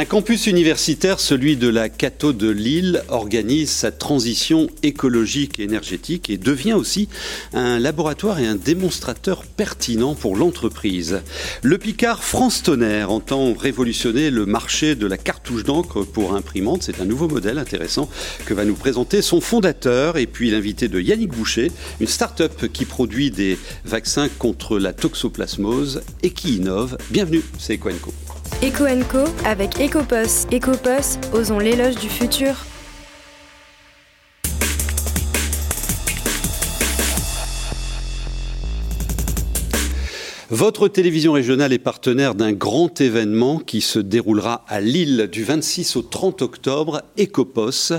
Un campus universitaire, celui de la Cato de Lille, organise sa transition écologique et énergétique et devient aussi un laboratoire et un démonstrateur pertinent pour l'entreprise. Le Picard France Tonnerre entend révolutionner le marché de la cartouche d'encre pour imprimante. C'est un nouveau modèle intéressant que va nous présenter son fondateur et puis l'invité de Yannick Boucher, une start-up qui produit des vaccins contre la toxoplasmose et qui innove. Bienvenue, c'est Ecoenco. Eco Co avec Ecopos. Ecopos, osons l'éloge du futur. Votre télévision régionale est partenaire d'un grand événement qui se déroulera à Lille du 26 au 30 octobre, Ecopos.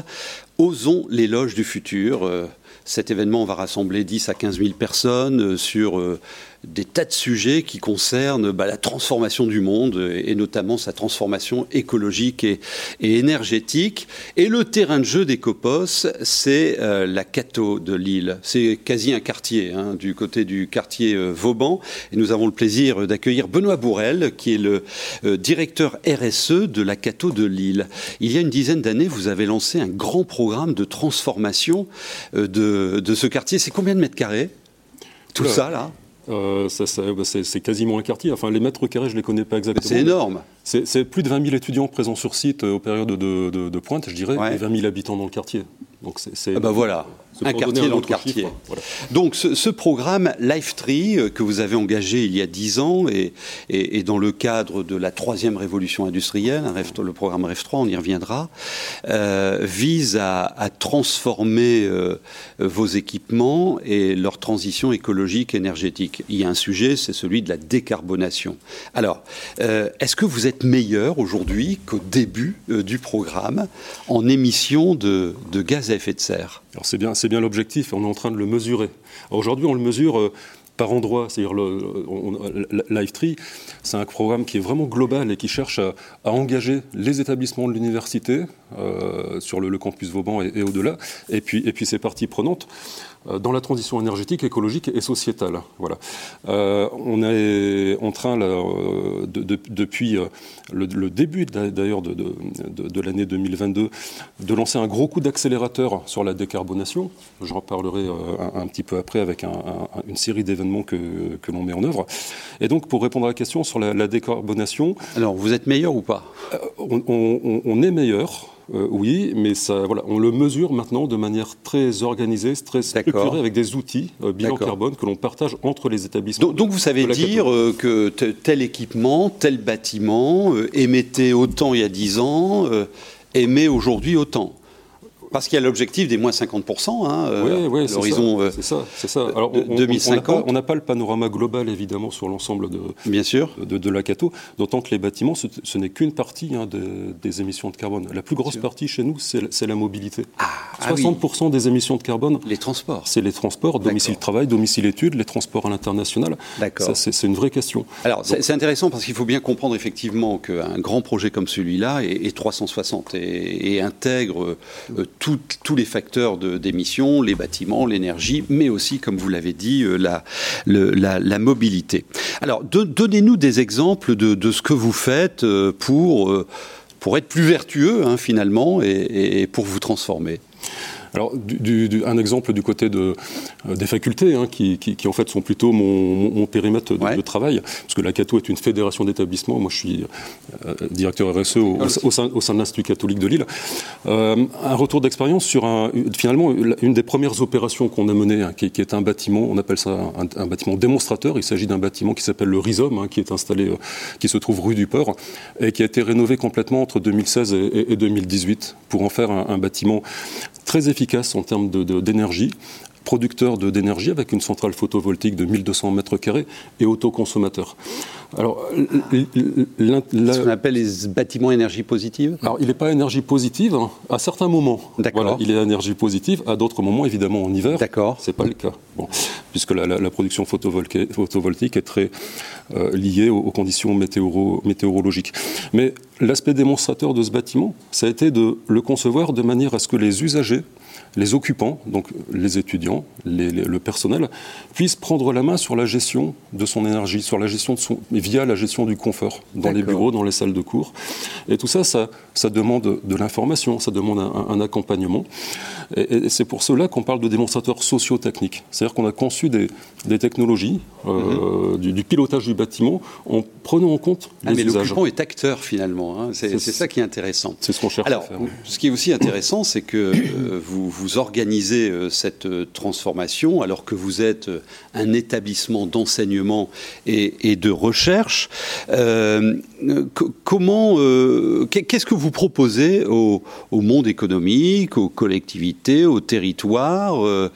Osons l'éloge du futur. Euh, cet événement va rassembler 10 à 15 000 personnes euh, sur euh, des tas de sujets qui concernent bah, la transformation du monde et, notamment sa transformation écologique et, énergétique. Et le terrain de jeu des Copos, c'est euh, la Cato de Lille. C'est quasi un quartier, hein, du côté du quartier euh, Vauban. Et nous avons le plaisir d'accueillir Benoît Bourrel, qui est le euh, directeur RSE de la Cato de Lille. Il y a une dizaine d'années, vous avez lancé un grand programme de transformation de, de ce quartier. C'est combien de mètres carrés? Tout ça là? Euh, bah, c'est quasiment un quartier. Enfin, les mètres carrés, je ne les connais pas exactement. C'est énorme. C'est plus de 20 000 étudiants présents sur site euh, aux périodes de, pointe, je dirais, et 20 000 habitants dans le quartier. Donc c'est. Ah bah voilà un quartier dans le quartier. Donc ce, programme Life euh, que vous avez engagé il y a dix ans et, et, dans le cadre de la troisième révolution industrielle, le programme REF 3, on y reviendra, euh, vise à, transformer euh, vos équipements et leur transition écologique énergétique. Il y a un sujet, c'est celui de la décarbonation. Alors, est-ce que vous êtes meilleur aujourd'hui qu'au début du programme en émissions de, de gaz à effet de serre? Alors c'est bien, c'est bien l'objectif, on est en train de le mesurer. Aujourd'hui, on le mesure euh, par endroit, c'est-à-dire Livetree, c'est un programme qui est vraiment global et qui cherche à, engager les établissements de l'université euh, sur le, campus Vauban et, au-delà, et puis, et puis ces parties prenantes dans la transition énergétique, écologique et sociétale. Voilà. Euh, on est en train, là, euh, de, depuis le, début d'ailleurs de, de, l'année 2022, de lancer un gros coup d'accélérateur sur la décarbonation. J'en parlerai un, petit peu après avec une série d'événements que, que l'on met en œuvre. Et donc, pour répondre à la question sur la, décarbonation. Alors, vous êtes meilleur ou pas? on, on est meilleur. Euh, oui, mais ça, voilà, on le mesure maintenant de manière très organisée, très structurée, avec des outils euh, bilan carbone que l'on partage entre les établissements. Donc, vous savez dire euh, que tel équipement, tel bâtiment émettait autant il y a 10 ans, émet aujourd'hui autant parce qu'il y a l'objectif des moins 50%, hein, euh, oui, l'horizon c'est ça, c'est ça. Alors, 2050. On n'a pas, le panorama global, évidemment, sur l'ensemble de, Bien sûr. de, la CATO, d'autant que les bâtiments, ce, n'est qu'une partie hein, des émissions de carbone. La plus grosse partie chez nous, c'est la mobilité. Ah, 60% ah des émissions de carbone. Les transports. C'est les transports, domicile-travail, domicile-études, les transports à l'international. D'accord. C'est une vraie question. Alors, c'est intéressant parce qu'il faut bien comprendre effectivement qu'un grand projet comme celui-là est, 360 et, intègre euh, tous les facteurs d'émission, les bâtiments, l'énergie, mais aussi, comme vous l'avez dit, euh, la, mobilité. Alors, donnez-nous des exemples de, ce que vous faites euh, pour, euh, pour être plus vertueux, hein, finalement, et pour vous transformer. Alors, un exemple du côté de, euh, des facultés, hein, qui, en fait sont plutôt mon, périmètre de, travail, parce que la CATO est une fédération d'établissements. Moi, je suis euh, directeur RSE au, sein, de l'Institut catholique de Lille. Euh, un retour d'expérience sur un, finalement une des premières opérations qu'on a menées, hein, qui, est un bâtiment, on appelle ça un, bâtiment démonstrateur. Il s'agit d'un bâtiment qui s'appelle le Rhizome, hein, qui est installé, qui se trouve rue du Port, et qui a été rénové complètement entre 2016 et, 2018 pour en faire un bâtiment très efficace en termes d'énergie, producteur d'énergie avec une centrale photovoltaïque de 1200 mètres carrés et autoconsommateur. Alors, ce qu'on appelle les bâtiments énergie positive Alors, il n'est pas énergie positive hein, à certains moments. D'accord. il est énergie positive, à d'autres moments, évidemment, en hiver. D'accord. C'est pas le cas. Bon. puisque la, production photovoltaïque est très euh, liée aux, conditions météorologiques. Mais l'aspect démonstrateur de ce bâtiment, ça a été de le concevoir de manière à ce que les usagers les occupants, donc les étudiants, le personnel, puissent prendre la main sur la gestion de son énergie, sur la gestion de son, via la gestion du confort dans les bureaux, dans les salles de cours. Et tout ça, ça, ça demande de l'information, ça demande un, accompagnement. Et, c'est pour cela qu'on parle de démonstrateurs socio-techniques. C'est-à-dire qu'on a conçu des, technologies, euh, mhm. du, pilotage du bâtiment, en prenant en compte ah, les mais l'occupant est acteur finalement. Hein. C'est ça qui est intéressant. C'est ce qu'on cherche Alors, à faire. Ce qui est aussi intéressant, c'est que euh, vous vous organisez euh, cette transformation alors que vous êtes un établissement d'enseignement et, de recherche. comment, qu'est-ce que vous proposez au, monde économique, aux collectivités, aux territoires,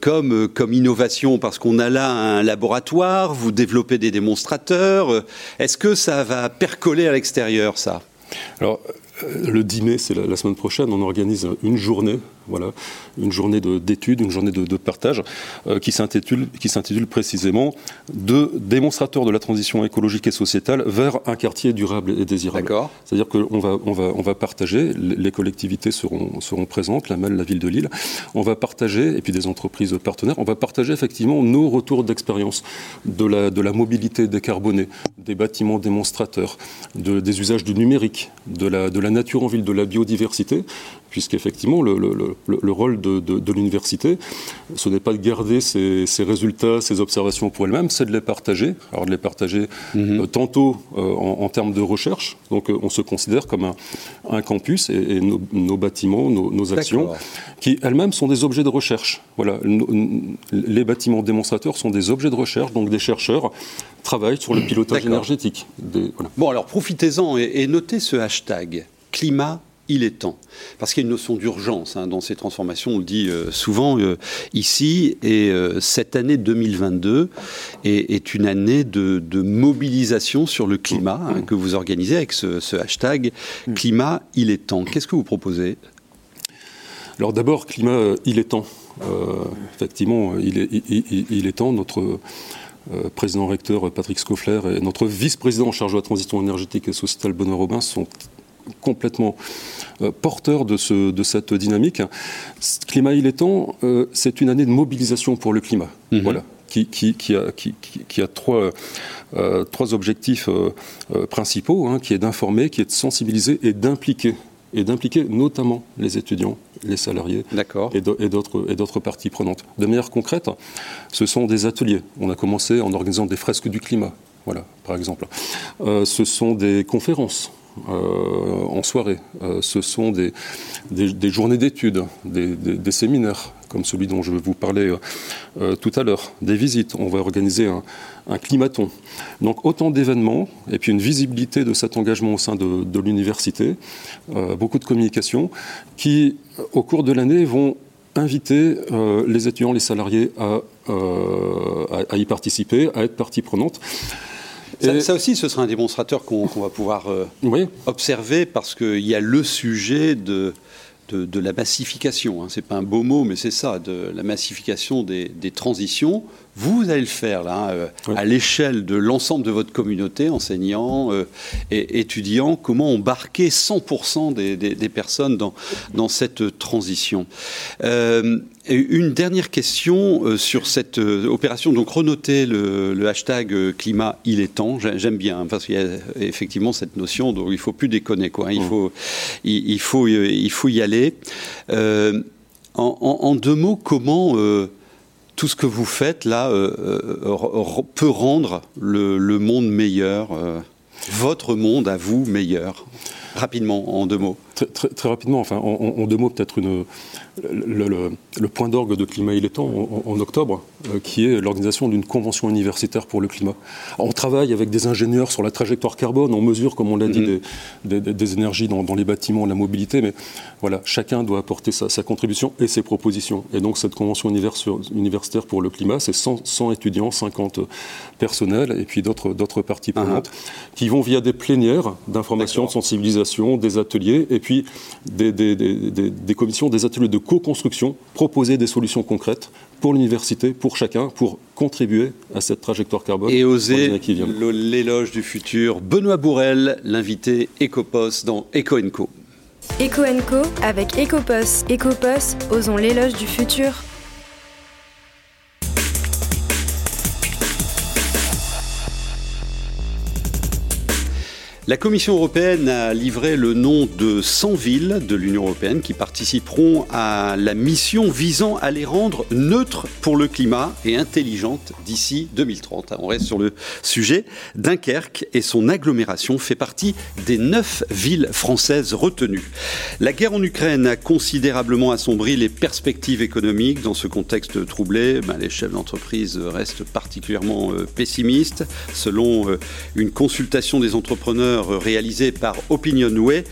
comme, comme innovation Parce qu'on a là un laboratoire, vous développez des démonstrateurs. Est-ce que ça va percoler à l'extérieur, ça? Alors, le 10 mai, c'est la, semaine prochaine, on organise une journée voilà, une journée d'études, une journée de, partage euh, qui s'intitule précisément de démonstrateur de la transition écologique et sociétale vers un quartier durable et désirable. C'est-à-dire qu'on va, on va, on va partager, les collectivités seront, seront présentes, la MEL, la ville de Lille, on va partager, et puis des entreprises partenaires, on va partager effectivement nos retours d'expérience de la, de la mobilité décarbonée, des bâtiments démonstrateurs, de, des usages du numérique, de la, de la nature en ville, de la biodiversité, puisqu'effectivement, le, le, le, rôle de, l'université, ce n'est pas de garder ses, résultats, ses observations pour elle-même, c'est de les partager. Alors de les partager mhm. euh, tantôt euh, en, termes de recherche, donc euh, on se considère comme un, campus et, nos, bâtiments, nos, actions, qui elles-mêmes sont des objets de recherche. Voilà, les bâtiments démonstrateurs sont des objets de recherche, donc des chercheurs travaillent sur le pilotage énergétique. Bon, alors profitez-en et notez ce hashtag climat il est temps. Parce qu'il y a une notion d'urgence hein, dans ces transformations, on le dit euh, souvent euh, ici, et euh, cette année 2022 est, une année de, mobilisation sur le climat hein, que vous organisez avec ce, hashtag climat, il est temps. Qu'est-ce que vous proposez? Alors d'abord, climat, il est temps. effectivement, il est, il, est, temps. Notre président recteur Patrick Scoffler et notre vice-président en charge de la transition énergétique et sociétale Benoît Robin sont complètement euh, porteur de, ce, de cette dynamique. Climat il est temps, euh, c'est une année de mobilisation pour le climat. Mhm. Voilà. Qui, qui, qui, a, qui, a, trois, euh, trois objectifs principaux, hein, qui est d'informer, qui est de sensibiliser et d'impliquer et d'impliquer notamment les étudiants, les salariés et d'autres parties prenantes. De manière concrète, ce sont des ateliers. On a commencé en organisant des fresques du climat, voilà, par exemple. ce sont des conférences. Euh, en soirée. Euh, ce sont des, des, journées d'études, des, des, séminaires, comme celui dont je vous parler euh, tout à l'heure, des visites. On va organiser un, un climaton. Donc autant d'événements et puis une visibilité de cet engagement au sein de, de l'université, beaucoup de communication qui, au cours de l'année, vont inviter les étudiants, les salariés à, à, y participer, à être partie prenante. Ça, aussi, ce sera un démonstrateur qu'on va pouvoir euh, observer parce qu'il y a le sujet de, de, la massification. Hein. Ce n'est pas un beau mot, mais c'est ça, de la massification des, des transitions vous allez le faire là, hein, euh, à l'échelle de l'ensemble de votre communauté, enseignants euh, et étudiants, comment embarquer 100% des, personnes dans, dans cette transition. Euh, une dernière question sur cette opération. Donc, renoter le, hashtag climat, il est temps. J'aime bien, hein, parce qu'il y a effectivement cette notion dont il ne faut plus déconner. Quoi. Il, faut, il, faut, il faut y aller. En, en, deux mots, comment tout ce que vous faites là euh, euh, peut rendre le, monde meilleur, euh, votre monde à vous meilleur Rapidement, en deux mots. Très, rapidement, enfin, en, deux mots, peut-être une, le, point d'orgue de Climat Il est temps en, octobre, euh, qui est l'organisation d'une convention universitaire pour le climat. On travaille avec des ingénieurs sur la trajectoire carbone, on mesure, comme on l'a dit, mhm. des, énergies dans, les bâtiments, la mobilité, mais voilà, chacun doit apporter sa, contribution et ses propositions. Et donc cette convention universitaire pour le climat, c'est 100, étudiants, 50 personnels et puis d'autres parties uh-huh. prenantes qui vont via des plénières d'information, de sensibilisation des ateliers, et puis des, des commissions, des ateliers de co-construction, proposer des solutions concrètes pour l'université, pour chacun, pour contribuer à cette trajectoire carbone. Et oser l'éloge du futur. Benoît Bourrel, l'invité Ecopos dans Eco Co. Eco Co avec Ecopos. Ecopos, osons l'éloge du futur. La Commission européenne a livré le nom de 100 villes de l'Union européenne qui participeront à la mission visant à les rendre neutres pour le climat et intelligentes d'ici 2030. On reste sur le sujet. Dunkerque et son agglomération fait partie des neuf villes françaises retenues. La guerre en Ukraine a considérablement assombri les perspectives économiques. Dans ce contexte troublé, ben, les chefs d'entreprise restent particulièrement euh, pessimistes. Selon euh, une consultation des entrepreneurs, réalisé par Opinionway,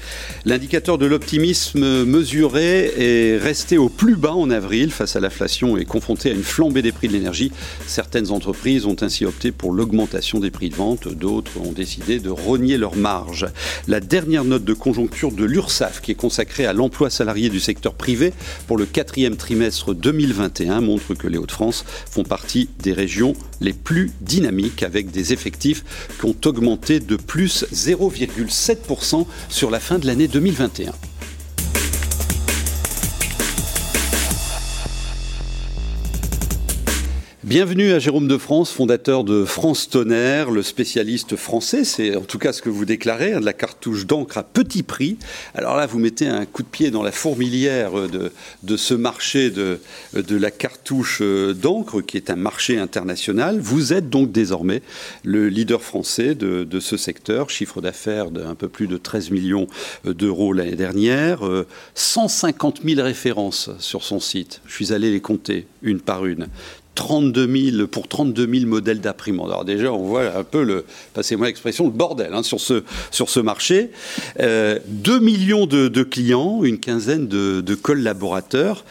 l'indicateur de l'optimisme mesuré est resté au plus bas en avril face à l'inflation et confronté à une flambée des prix de l'énergie. Certaines entreprises ont ainsi opté pour l'augmentation des prix de vente, d'autres ont décidé de rogner leurs marges. La dernière note de conjoncture de l'URSSAF, qui est consacrée à l'emploi salarié du secteur privé pour le quatrième trimestre 2021, montre que les Hauts-de-France font partie des régions les plus dynamiques avec des effectifs qui ont augmenté de plus 0,5%. 0,7% sur la fin de l'année 2021. Bienvenue à Jérôme de France, fondateur de France Tonnerre, le spécialiste français, c'est en tout cas ce que vous déclarez, hein, de la cartouche d'encre à petit prix. Alors là, vous mettez un coup de pied dans la fourmilière de, ce marché de, la cartouche euh, d'encre, qui est un marché international. Vous êtes donc désormais le leader français de, de ce secteur, chiffre d'affaires d'un peu plus de 13 millions euh, d'euros l'année dernière, 150 euh, 000 références sur son site. Je suis allé les compter une par une. 32 000, pour 32 000 modèles d'imprimantes. Alors déjà, on voit un peu le, passez-moi l'expression, le bordel hein, sur, ce, sur ce marché. Euh, 2 millions de, clients, une quinzaine de, collaborateurs,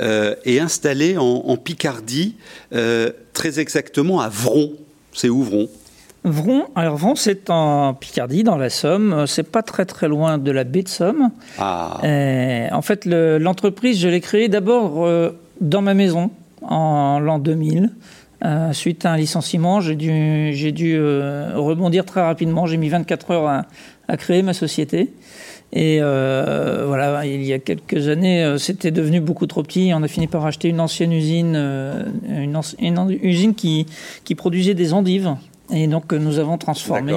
euh, et installés en, Picardie, euh, très exactement à Vron. C'est où Vron? Vron, alors Vron, c'est en Picardie, dans la Somme. C'est pas très très loin de la baie de Somme. Ah. Euh, en fait, l'entreprise, je l'ai créée d'abord dans ma maison en l'an 2000. Euh, suite à un licenciement, j'ai dû, euh, rebondir très rapidement. J'ai mis 24 heures à, créer ma société. Et euh, voilà, il y a quelques années, c'était devenu beaucoup trop petit. On a fini par acheter une ancienne usine, une, usine qui, qui produisait des endives. Et donc nous avons transformé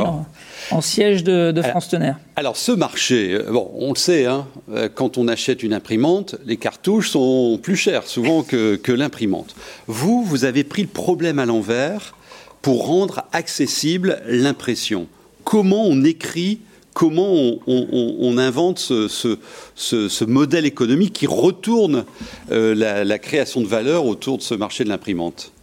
en, siège de, France Tonnerre. Alors ce marché, euh, bon, on le sait, hein, euh, quand on achète une imprimante, les cartouches sont plus chères souvent que, l'imprimante. Vous, vous avez pris le problème à l'envers pour rendre accessible l'impression. Comment on écrit comment on, invente ce, modèle économique qui retourne euh, la, création de valeur autour de ce marché de l'imprimante?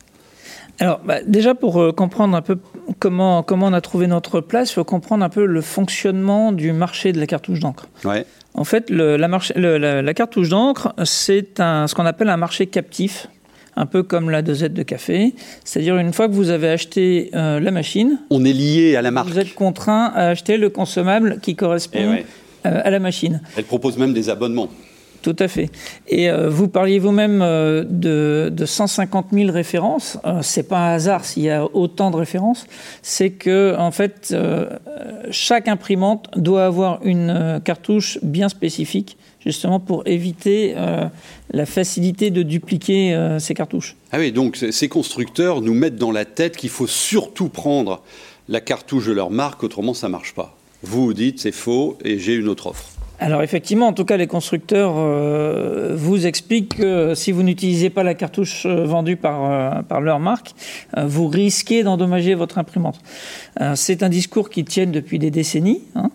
Alors, bah, déjà pour euh, comprendre un peu comment, comment on a trouvé notre place, il faut comprendre un peu le fonctionnement du marché de la cartouche d'encre. Ouais. En fait, le, la, la, cartouche d'encre, c'est ce qu'on appelle un marché captif, un peu comme la dosette de café. C'est-à-dire, une fois que vous avez acheté euh, la machine, on est lié à la marque. Vous êtes contraint à acheter le consommable qui correspond eh euh, à la machine. Elle propose même des abonnements. Tout à fait. Et euh, vous parliez vous-même euh, de, de, 150 000 références. Euh, c'est pas un hasard s'il y a autant de références. C'est que en fait, chaque imprimante doit avoir une cartouche bien spécifique, justement pour éviter la facilité de dupliquer ces cartouches. Ah oui, donc ces constructeurs nous mettent dans la tête qu'il faut surtout prendre la cartouche de leur marque, autrement ça marche pas. Vous vous dites c'est faux et j'ai une autre offre. Alors effectivement, en tout cas, les constructeurs euh, vous expliquent que si vous n'utilisez pas la cartouche euh, vendue par, euh, par leur marque, vous risquez d'endommager votre imprimante. c'est un discours qui tient depuis des décennies, hein,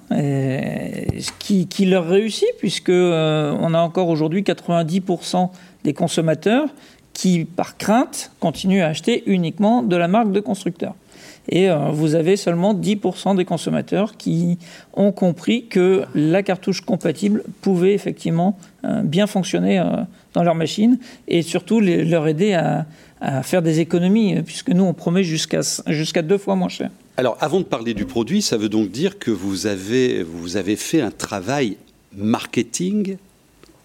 qui, qui, leur réussit, puisque on a encore aujourd'hui 90% des consommateurs qui, par crainte, continuent à acheter uniquement de la marque de constructeur. Et euh, vous avez seulement 10% des consommateurs qui ont compris que la cartouche compatible pouvait effectivement euh, bien fonctionner euh, dans leur machine et surtout leur aider à, faire des économies, puisque nous, on promet jusqu'à deux fois moins cher. Alors, avant de parler du produit, ça veut donc dire que vous avez, vous avez fait un travail marketing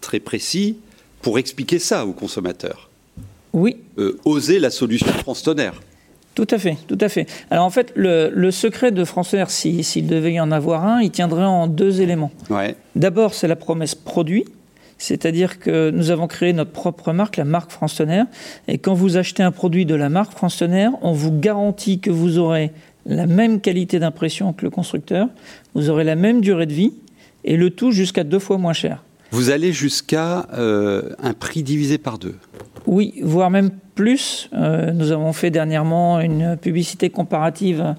très précis pour expliquer ça aux consommateurs. Oui. Euh, oser la solution France Tonnerre. Tout à fait, tout à fait. Alors en fait, le, secret de France Tonnerre, s'il devait y en avoir un, il tiendrait en deux éléments. Ouais. D'abord, c'est la promesse produit. C'est-à-dire que nous avons créé notre propre marque, la marque France Tonnerre. Et quand vous achetez un produit de la marque France Tonnerre, on vous garantit que vous aurez la même qualité d'impression que le constructeur, vous aurez la même durée de vie, et le tout jusqu'à deux fois moins cher. Vous allez jusqu'à euh, un prix divisé par deux Oui, voire même plus. Euh, nous avons fait dernièrement une publicité comparative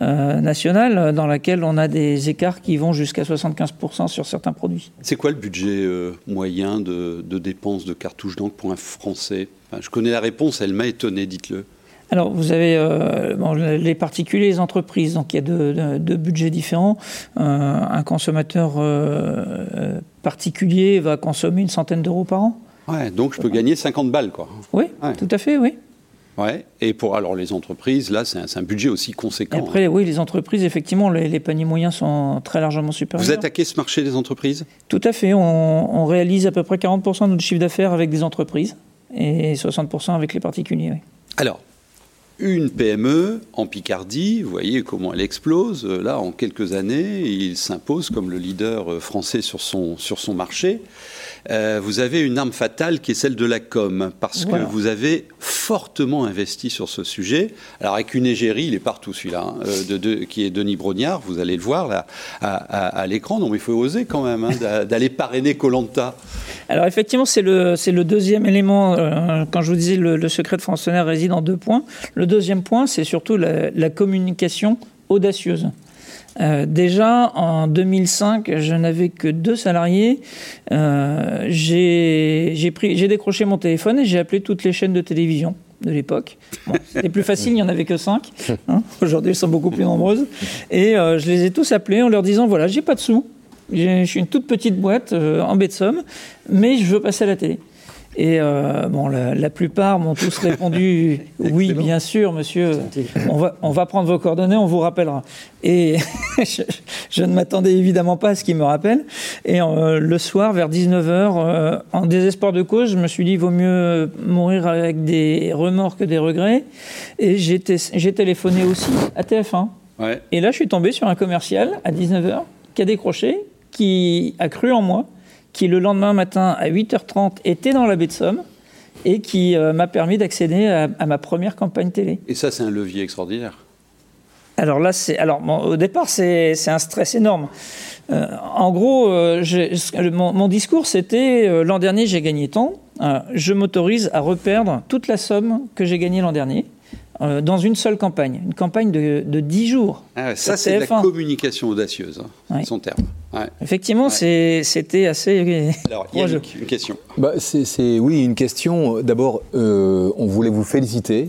euh, nationale dans laquelle on a des écarts qui vont jusqu'à 75% sur certains produits. C'est quoi le budget moyen de, dépenses de cartouches d'encre pour un Français? Je connais la réponse, elle m'a étonné, dites-le. Alors, vous avez euh, les particuliers, les entreprises, donc il y a deux, budgets différents. Euh, un consommateur euh, particulier va consommer une centaine d'euros par an. Ouais, donc je peux gagner 50 balles, quoi. Oui, tout à fait, oui. Ouais. Et pour alors les entreprises, là, c'est un, budget aussi conséquent. après, oui, les entreprises, effectivement, les, paniers moyens sont très largement supérieurs. Vous attaquez ce marché des entreprises? Tout à fait. On, on réalise à peu près 40% de notre chiffre d'affaires avec des entreprises et 60% avec les particuliers. Oui. Alors, une PME en Picardie, vous voyez comment elle explose. Là, en quelques années, il s'impose comme le leader français sur son, sur son marché. Euh, vous avez une arme fatale qui est celle de la com, parce que vous avez fortement investi sur ce sujet. Alors avec une égérie, il est partout celui-là, hein, euh, de, qui est Denis Brognard, vous allez le voir là à, l'écran. Non mais il faut oser quand même hein, d'aller parrainer Colanta. Alors effectivement, c'est le, le deuxième élément. Euh, quand je vous disais le, le secret de fonctionnaire réside en deux points. Le deuxième point, c'est surtout la, communication audacieuse. Euh, déjà, en 2005, je n'avais que deux salariés. Euh, j'ai décroché mon téléphone et j'ai appelé toutes les chaînes de télévision de l'époque. C'était plus facile, il n'y en avait que cinq. Hein. Aujourd'hui, elles sont beaucoup plus nombreuses. Et euh, je les ai tous appelés en leur disant, voilà, j'ai pas de sous. Je suis une toute petite boîte en baie de Somme, mais je veux passer à la télé. Et euh, bon, la, plupart m'ont tous répondu oui, bien sûr, monsieur. On va, on va prendre vos coordonnées, on vous rappellera. Et je, ne m'attendais évidemment pas à ce qu'ils me rappellent. Et euh, le soir, vers 19h, euh, en désespoir de cause, je me suis dit, il vaut mieux mourir avec des remords que des regrets. Et j'ai téléphoné aussi à TF1. Ouais. Et là, je suis tombé sur un commercial à 19h qui a décroché, qui a cru en moi qui le lendemain matin à 8h30 était dans la baie de Somme et qui euh, m'a permis d'accéder à, ma première campagne télé. Et ça, c'est un levier extraordinaire. Alors là, c'est alors au départ, c'est un stress énorme. Euh, en gros, euh, mon, mon, discours, c'était l'an dernier, j'ai gagné tant. je m'autorise à reperdre toute la somme que j'ai gagnée l'an dernier. Dans une seule campagne, une campagne de, de 10 jours. Ah ça, c'est la communication audacieuse, hein, son terme. Effectivement, c'était assez. Alors, il y a une, question. Bah, c'est oui, une question. D'abord, euh, on voulait vous féliciter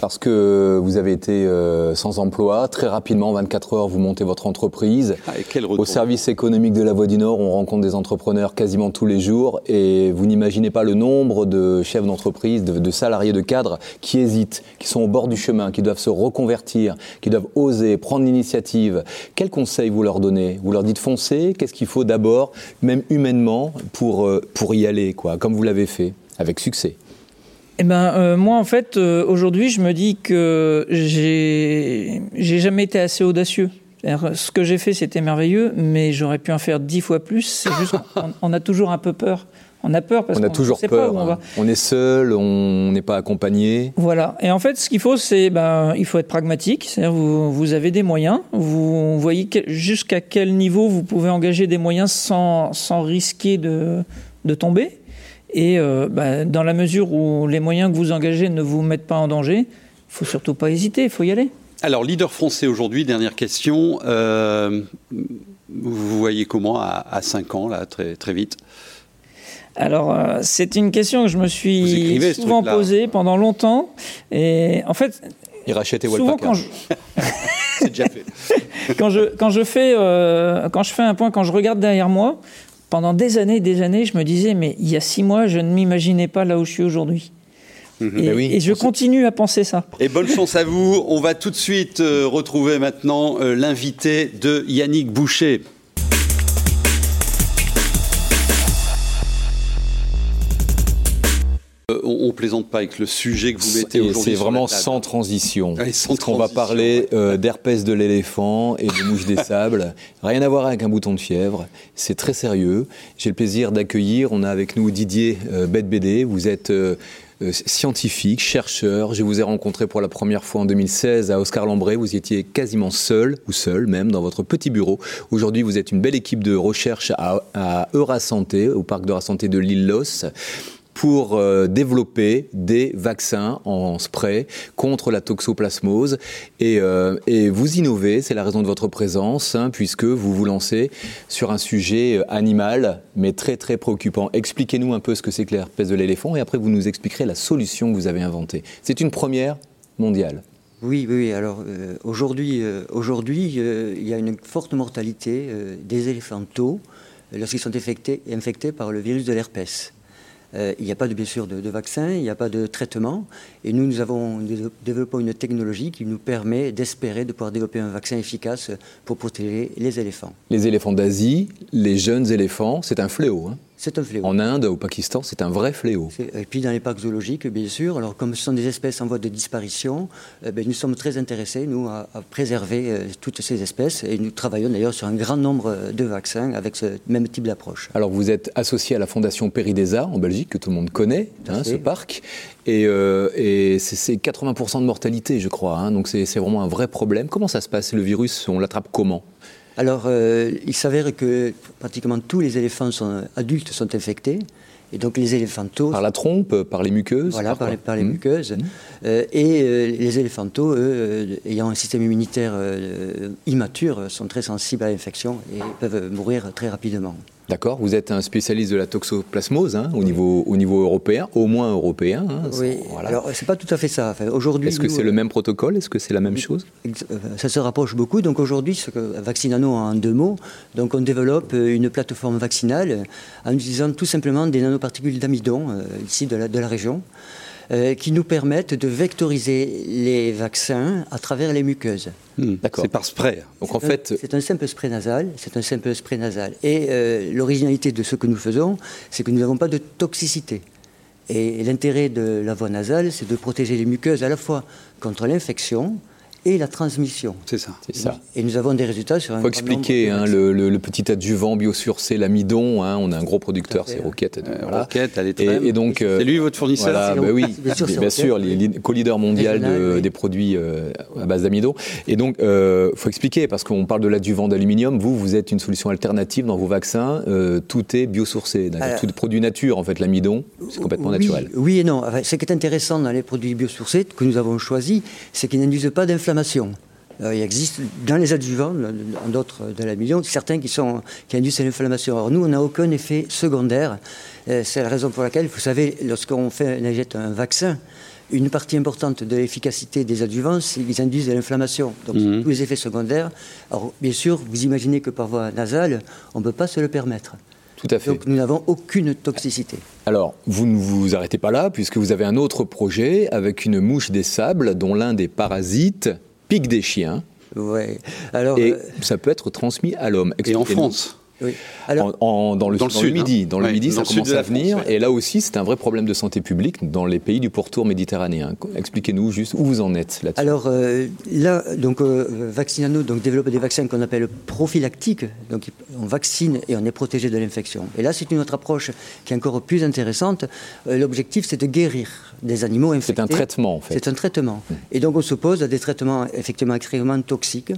parce que vous avez été euh, sans emploi. Très rapidement, en 24 heures, vous montez votre entreprise. Ah, quel Au service économique de la Voie du Nord, on rencontre des entrepreneurs quasiment tous les jours et vous n'imaginez pas le nombre de chefs d'entreprise, de, de salariés, de cadres qui hésitent, qui sont au bord du chemin, qui doivent se reconvertir, qui doivent oser prendre l'initiative. Quels conseils vous leur donnez? Vous leur dites Qu'est-ce qu'il faut d'abord, même humainement, pour, euh, pour y aller, quoi, comme vous l'avez fait, avec succès? Eh ben, euh, moi, en fait, euh, aujourd'hui, je me dis que j'ai, j'ai jamais été assez audacieux. Ce que j'ai fait, c'était merveilleux, mais j'aurais pu en faire dix fois plus. C'est juste qu'on on a toujours un peu peur on a peur parce qu'on a toujours sait peur. Pas où on, va. on est seul, on n'est pas accompagné. Voilà. Et en fait, ce qu'il faut, c'est ben, il faut être pragmatique. C'est-à-dire, vous, vous avez des moyens. Vous voyez jusqu'à quel niveau vous pouvez engager des moyens sans, sans risquer de, de tomber. Et euh, ben, dans la mesure où les moyens que vous engagez ne vous mettent pas en danger, il faut surtout pas hésiter. Il faut y aller. Alors, leader français aujourd'hui, dernière question. Euh, vous voyez comment à, à 5 ans, là, très, très vite? Alors, euh, c'est une question que je me suis souvent posée pendant longtemps. Et en fait, il rachète souvent quand je... c'est déjà fait. quand je quand je fais euh, quand je fais un point, quand je regarde derrière moi, pendant des années, des années, je me disais mais il y a six mois, je ne m'imaginais pas là où je suis aujourd'hui. Mhm. Et, Ben oui. et je continue à penser ça. Et bonne chance à vous. On va tout de suite euh, retrouver maintenant euh, l'invité de Yannick Boucher. On, on plaisante pas avec le sujet que vous mettez Et aujourd'hui. c'est vraiment sans transition. Ouais, sans Parce qu'on va parler ouais. euh, d'herpès de l'éléphant et de mouche des sables. Rien à voir avec un bouton de fièvre. C'est très sérieux. J'ai le plaisir d'accueillir, on a avec nous Didier euh, Bête-BD. Vous êtes euh, euh, scientifique, chercheur. Je vous ai rencontré pour la première fois en 2016 à Oscar Lambray. Vous étiez quasiment seul, ou seul même, dans votre petit bureau. Aujourd'hui, vous êtes une belle équipe de recherche à, à Eurasanté, au parc de la santé de l'île-Los pour euh, développer des vaccins en spray contre la toxoplasmose. Et, euh, vous innovez, c'est la raison de votre présence, hein, puisque vous vous lancez sur un sujet euh, animal, mais très très préoccupant. Expliquez-nous un peu ce que c'est que l'herpès de l'éléphant, et après vous nous expliquerez la solution que vous avez inventée. C'est une première mondiale. Oui, oui. Alors aujourd'hui, aujourd'hui, il y a une forte mortalité des éléphantaux lorsqu'ils sont infectés, infectés par le virus de l'herpès. Euh, il n'y a pas de, bien sûr de, vaccin, il n'y a pas de traitement, et nous, nous avons dé- développé une technologie qui nous permet d'espérer de pouvoir développer un vaccin efficace pour protéger les éléphants. Les éléphants d'Asie, les jeunes éléphants, c'est un fléau. hein. C'est un fléau. En Inde, au Pakistan, c'est un vrai fléau. Et puis dans les parcs zoologiques, bien sûr. Alors comme ce sont des espèces en voie de disparition, euh, ben, nous sommes très intéressés, nous, à, à préserver euh, toutes ces espèces. Et nous travaillons d'ailleurs sur un grand nombre de vaccins avec ce même type d'approche. Alors vous êtes associé à la Fondation Péridesa en Belgique, que tout le monde connaît, hein, ce parc. Et, euh, et c'est- c'est 80% de mortalité, je crois. hein, donc c'est vraiment un vrai problème. Comment ça se passe Le virus, on l'attrape comment? Alors euh, il s'avère que pratiquement tous les éléphants sont, adultes sont infectés. Et donc les éléphantaux... Par la trompe, par les muqueuses Voilà, par les, par les Hmm. muqueuses. Euh, et euh, les éléphantaux, eux, euh, ayant un système immunitaire euh, immature, sont très sensibles à l'infection et peuvent mourir très rapidement. D'accord, vous êtes un spécialiste de la toxoplasmose hein, au, niveau, au niveau européen, au moins européen. hein, Oui, voilà. alors c'est pas tout à fait ça. Enfin, aujourd'hui, Est-ce que c'est le même protocole? Est-ce que c'est la même chose? euh, Ça se rapproche beaucoup. Donc aujourd'hui, ce que Vaccinano en deux mots, donc on développe euh, une plateforme vaccinale euh, en utilisant tout simplement des nanoparticules d'amidon euh, ici de la, de la région. Euh, qui nous permettent de vectoriser les vaccins à travers les muqueuses. Hmm. C'est par spray. Donc en C'est un- fait, c'est un simple spray nasal. C'est un simple spray nasal. Et euh, l'originalité de ce que nous faisons, c'est que nous n'avons pas de toxicité. Et l'intérêt de la voie nasale, c'est de protéger les muqueuses à la fois contre l'infection et la transmission. C'est ça. c'est ça. Et nous avons des résultats sur un Il faut expliquer hein, le, le- le petit adjuvant biosurcé, l'amidon. hein, on a un gros producteur, c'est. Rocket. Euh, voilà. Rocket, elle est Et, très- et donc, euh, C'est lui votre fournisseur Voilà, c'est bah oui, Bien sûr, bien sûr, co-leader mondial de- Régional, oui. des produits euh, à base d'amidon. Et donc, il faut expliquer, parce qu'on parle de l'adjuvant d'aluminium, vous, vous êtes une solution alternative dans vos vaccins, euh, tout est biosourcé, tout est produit nature, en fait, l'amidon, c'est complètement oui, naturel. Oui et non. Enfin, ce qui est intéressant dans les produits biosourcés que nous avons choisis, c'est qu'ils n'induisent pas d'inflammation. Euh, il existe dans les adjuvants, dans d'autres de l'amidon, certains qui, sont, qui induisent l'inflammation. Alors nous, on n'a aucun effet secondaire. Euh, c'est la raison pour laquelle, vous savez, lorsqu'on fait, on injecte un vaccin, une partie importante de l'efficacité des adjuvants, c'est qu'ils induisent de l'inflammation. Donc Mhm. tous les effets secondaires. Alors bien sûr, vous imaginez que par voie nasale, on ne peut pas se le permettre. Tout à fait. Donc nous n'avons aucune toxicité. Alors, vous ne vous arrêtez pas là, puisque vous avez un autre projet avec une mouche des sables, dont l'un des parasites pique des chiens, Ouais. Alors, et euh, ça peut être transmis à l'homme. Et en. France oui. Alors, En- en- dans le, Dans le dans sud, Midi, hein. dans le Ouais, Midi, dans ça le commence à venir, France, ouais. et là aussi, c'est un vrai problème de santé publique dans les pays du pourtour méditerranéen. Expliquez-nous juste où vous en êtes là-dessus. alors euh, là, donc euh, Vaccinano donc développe des vaccins qu'on appelle prophylactiques. Donc on vaccine et on est protégé de l'infection. Et là, c'est une autre approche qui est encore plus intéressante. Euh, L'objectif, c'est de guérir des animaux infectés. c'est un traitement, en fait. C'est un traitement. Et donc on s'oppose à des traitements effectivement extrêmement toxiques.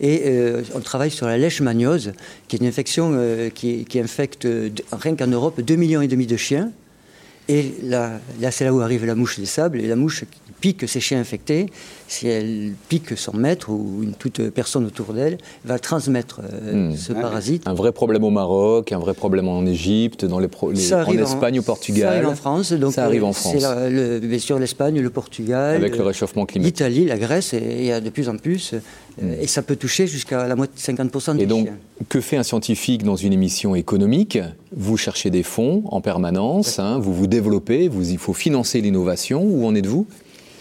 Et euh, on travaille sur la leishmaniose, qui est une infection euh, qui, qui infecte, euh, rien qu'en Europe, 2,5 millions et demi de chiens. Et là, là c'est là où arrive la mouche des sables. Et la mouche pique ses chiens infectés, si elle pique son maître ou une toute personne autour d'elle, va transmettre euh, Hmm. ce parasite. Un vrai problème au Maroc, un vrai problème en Égypte, dans les, pro- les- Ça en Espagne, au Ça Portugal. arrive en France. Donc Ça arrive en euh, France. C'est la- le- bien sûr l'Espagne, le Portugal, Avec le réchauffement climatique. l'Italie, la Grèce, et il y a de plus en plus. euh, Et ça peut toucher jusqu'à la moitié, 50% des Et donc, chiens. que fait un scientifique dans une émission économique? Vous cherchez des fonds en permanence, hein, vous vous développez, vous, il faut financer l'innovation. Où en êtes-vous?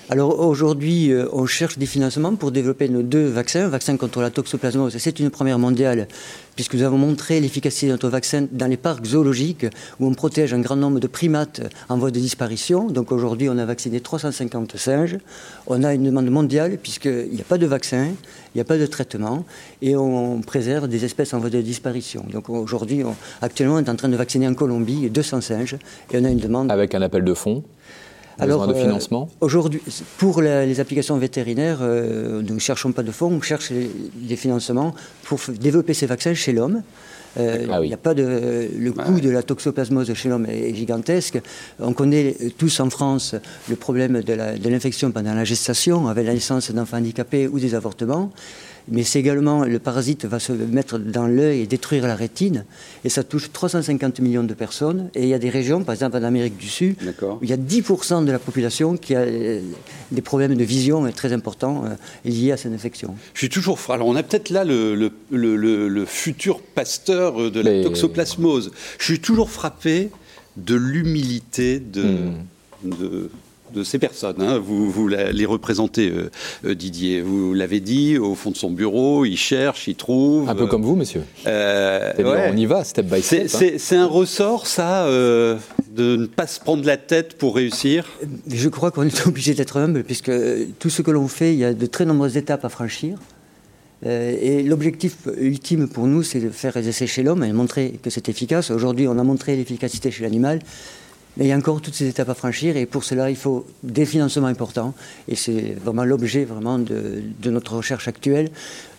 Alors aujourd'hui, euh, on cherche des financements pour développer nos deux vaccins. Vaccin contre la toxoplasmose, c'est une première mondiale, puisque nous avons montré l'efficacité de notre vaccin dans les parcs zoologiques, où on protège un grand nombre de primates en voie de disparition. Donc aujourd'hui, on a vacciné 350 singes. On a une demande mondiale, puisqu'il n'y a pas de vaccin, il n'y a pas de traitement, et on préserve des espèces en voie de disparition. Donc aujourd'hui, actuellement, on est en train de vacciner en Colombie 200 singes, et on a une demande Avec un appel de fonds Besoin de euh, financement Aujourd'hui, pour la- les applications vétérinaires, euh, nous ne cherchons pas de fonds, on cherche les financements pour développer ces vaccins chez l'homme. Euh, Il Ah oui. a pas de, le coût de la toxoplasmose chez l'homme est gigantesque. On connaît tous en France le problème de l'infection pendant la gestation, avec la naissance d'enfants handicapés ou des avortements. Mais c'est également, le parasite va se mettre dans l'œil et détruire la rétine. Et ça touche 350 millions de personnes. Et il y a des régions, par exemple en Amérique du Sud, où il y a 10% de la population qui a euh, des problèmes de vision très importants euh, liés à cette infection. Je suis toujours fra- Alors, on a peut-être là le, le- le- le- le futur pasteur euh, de la Mais- toxoplasmose. Je suis toujours frappé de l'humilité de, Hmm. de, de ces personnes. hein. Vous, vous la- les représentez, euh, euh, Didier. Vous l'avez dit, au fond de son bureau, il cherche, il trouve. Un peu comme vous, monsieur. Euh, ouais. On y va, step by step. hein. C'est un ressort, ça, euh, de ne pas se prendre la tête pour réussir? Je crois qu'on est obligé d'être humble, puisque euh, tout ce que l'on fait, il y a de très nombreuses étapes à franchir. Euh, et l'objectif ultime pour nous, c'est de faire des essais chez l'homme et montrer que c'est efficace. Aujourd'hui, on a montré l'efficacité chez l'animal, mais il y a encore toutes ces étapes à franchir, et pour cela, il faut des financements importants. Et c'est vraiment l'objet vraiment de, de notre recherche actuelle.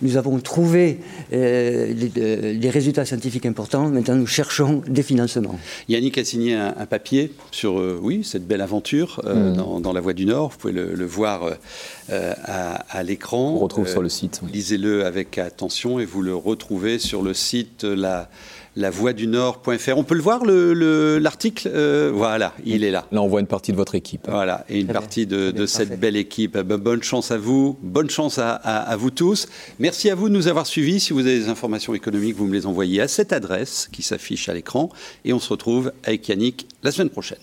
Nous avons trouvé euh, les, de- les résultats scientifiques importants. Maintenant, nous cherchons des financements. Yannick a signé un, un papier sur euh, oui, cette belle aventure euh, Mhm. dans, dans la Voie du Nord. Vous pouvez le, le voir euh, euh, à, à l'écran. On retrouve Euh, sur le site. oui. Lisez-le avec attention et vous le retrouvez sur le site euh, la, lavoidunord.fr. On peut le voir, le- le- l'article Euh, Voilà, il est là. Là, on voit une partie de votre équipe. Voilà, et une Très bien. partie de, de bien, cette parfait. belle équipe. Ben, bonne chance à vous, bonne chance à, à- à vous tous. Merci à vous de nous avoir suivis. Si vous avez des informations économiques, vous me les envoyez à cette adresse qui s'affiche à l'écran. Et on se retrouve avec Yannick la semaine prochaine.